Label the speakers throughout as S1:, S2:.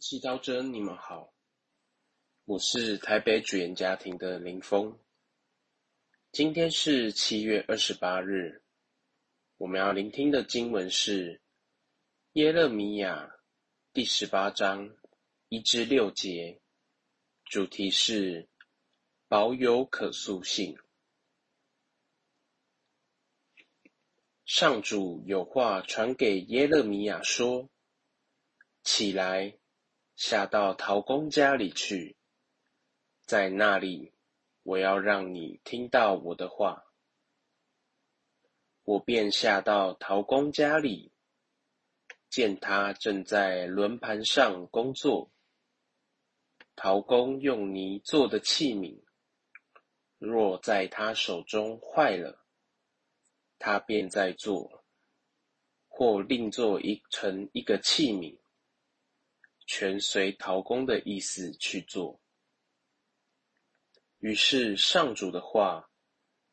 S1: 祈祷者，你们好，我是台北主言家庭的林峰。今天是七月二十八日，我们要聆听的经文是耶勒米亚第十八章一至六节，主题是保有可塑性。上主有话传给耶勒米亚说：“起来，下到陶工家里去，在那里，我要让你听到我的话。”我便下到陶工家里，见他正在轮盘上工作。陶工用泥做的器皿，若在他手中坏了，他便在做，或另做一成一个器皿，全随陶工的意思去做。于是上主的话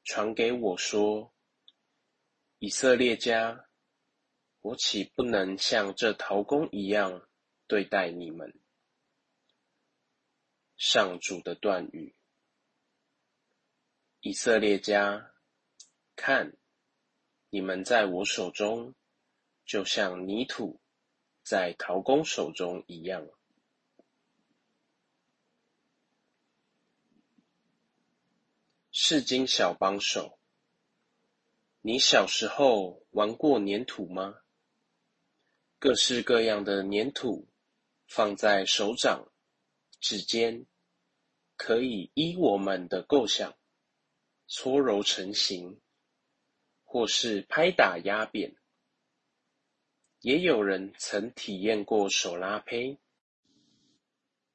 S1: 传给我说：“以色列家，我岂不能像这陶工一样对待你们？”上主的断语：以色列家，看。你们在我手中，就像泥土在陶工手中一样。世金小帮手，你小时候玩过粘土吗？各式各样的粘土放在手掌、指尖，可以依我们的构想搓揉成型。或是拍打压扁，也有人曾体验过手拉胚。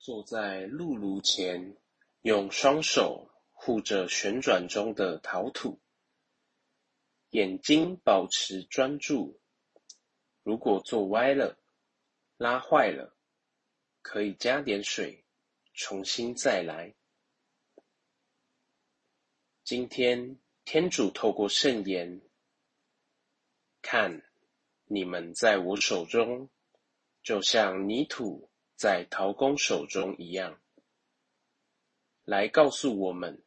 S1: 坐在露炉前，用双手护着旋转中的陶土，眼睛保持专注。如果做歪了、拉坏了，可以加点水，重新再来。今天天主透过圣言。看，你们在我手中，就像泥土在陶工手中一样，来告诉我们，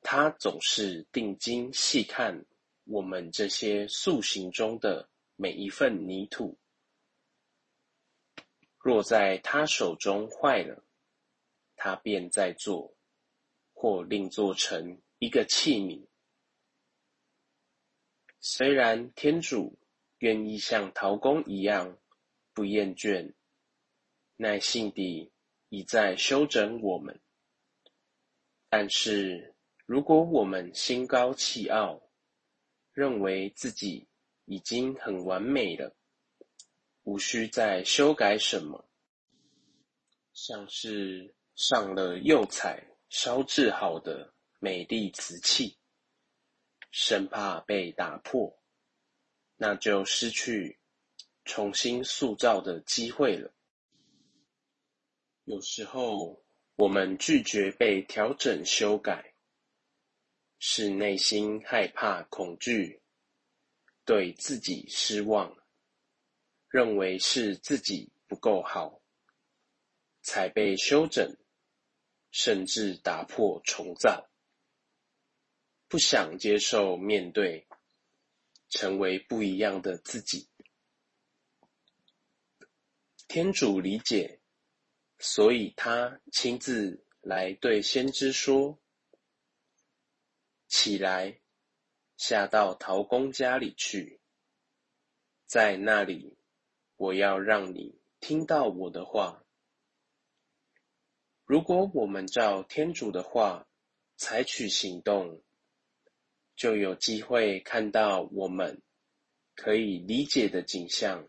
S1: 他总是定睛细看我们这些塑形中的每一份泥土。若在他手中坏了，他便再做，或另做成一个器皿。虽然天主愿意像陶工一样不厌倦、耐心地一再修整我们，但是如果我们心高气傲，认为自己已经很完美了，无需再修改什么，像是上了釉彩烧制好的美丽瓷器。生怕被打破，那就失去重新塑造的机会了。有时候，我们拒绝被调整修改，是内心害怕、恐惧，对自己失望，认为是自己不够好，才被修整，甚至打破重造。不想接受面对，成为不一样的自己。天主理解，所以他亲自来对先知说：“起来，下到陶工家里去，在那里，我要让你听到我的话。如果我们照天主的话采取行动。”就有机会看到我们可以理解的景象，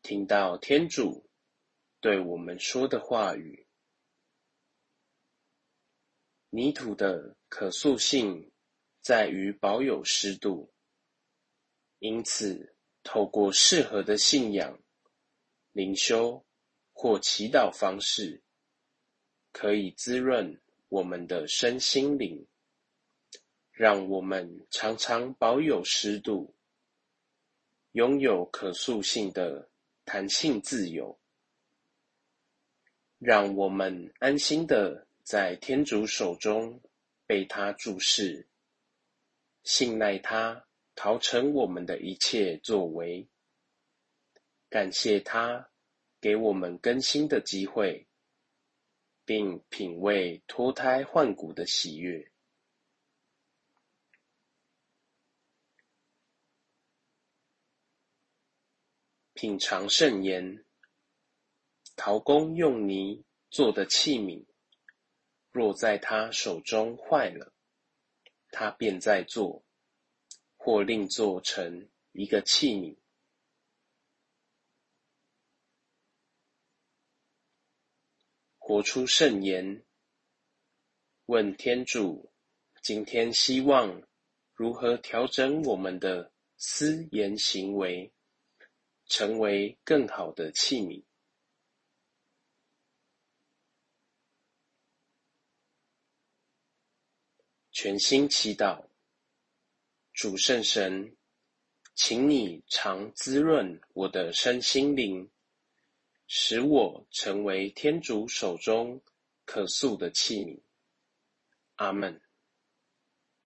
S1: 听到天主对我们说的话语。泥土的可塑性在于保有湿度，因此透过适合的信仰、灵修或祈祷方式，可以滋润我们的身心灵。让我们常常保有湿度，拥有可塑性的弹性自由。让我们安心的在天主手中被他注视，信赖他陶成我们的一切作为，感谢他给我们更新的机会，并品味脱胎换骨的喜悦。品尝圣言。陶工用泥做的器皿，若在他手中坏了，他便再做，或另做成一个器皿。活出圣言，问天主：今天希望如何调整我们的思言行为，成为更好的器皿？全心祈祷，主圣神，请你常滋润我的身心灵，使我成为天主手中可塑的器皿。阿门。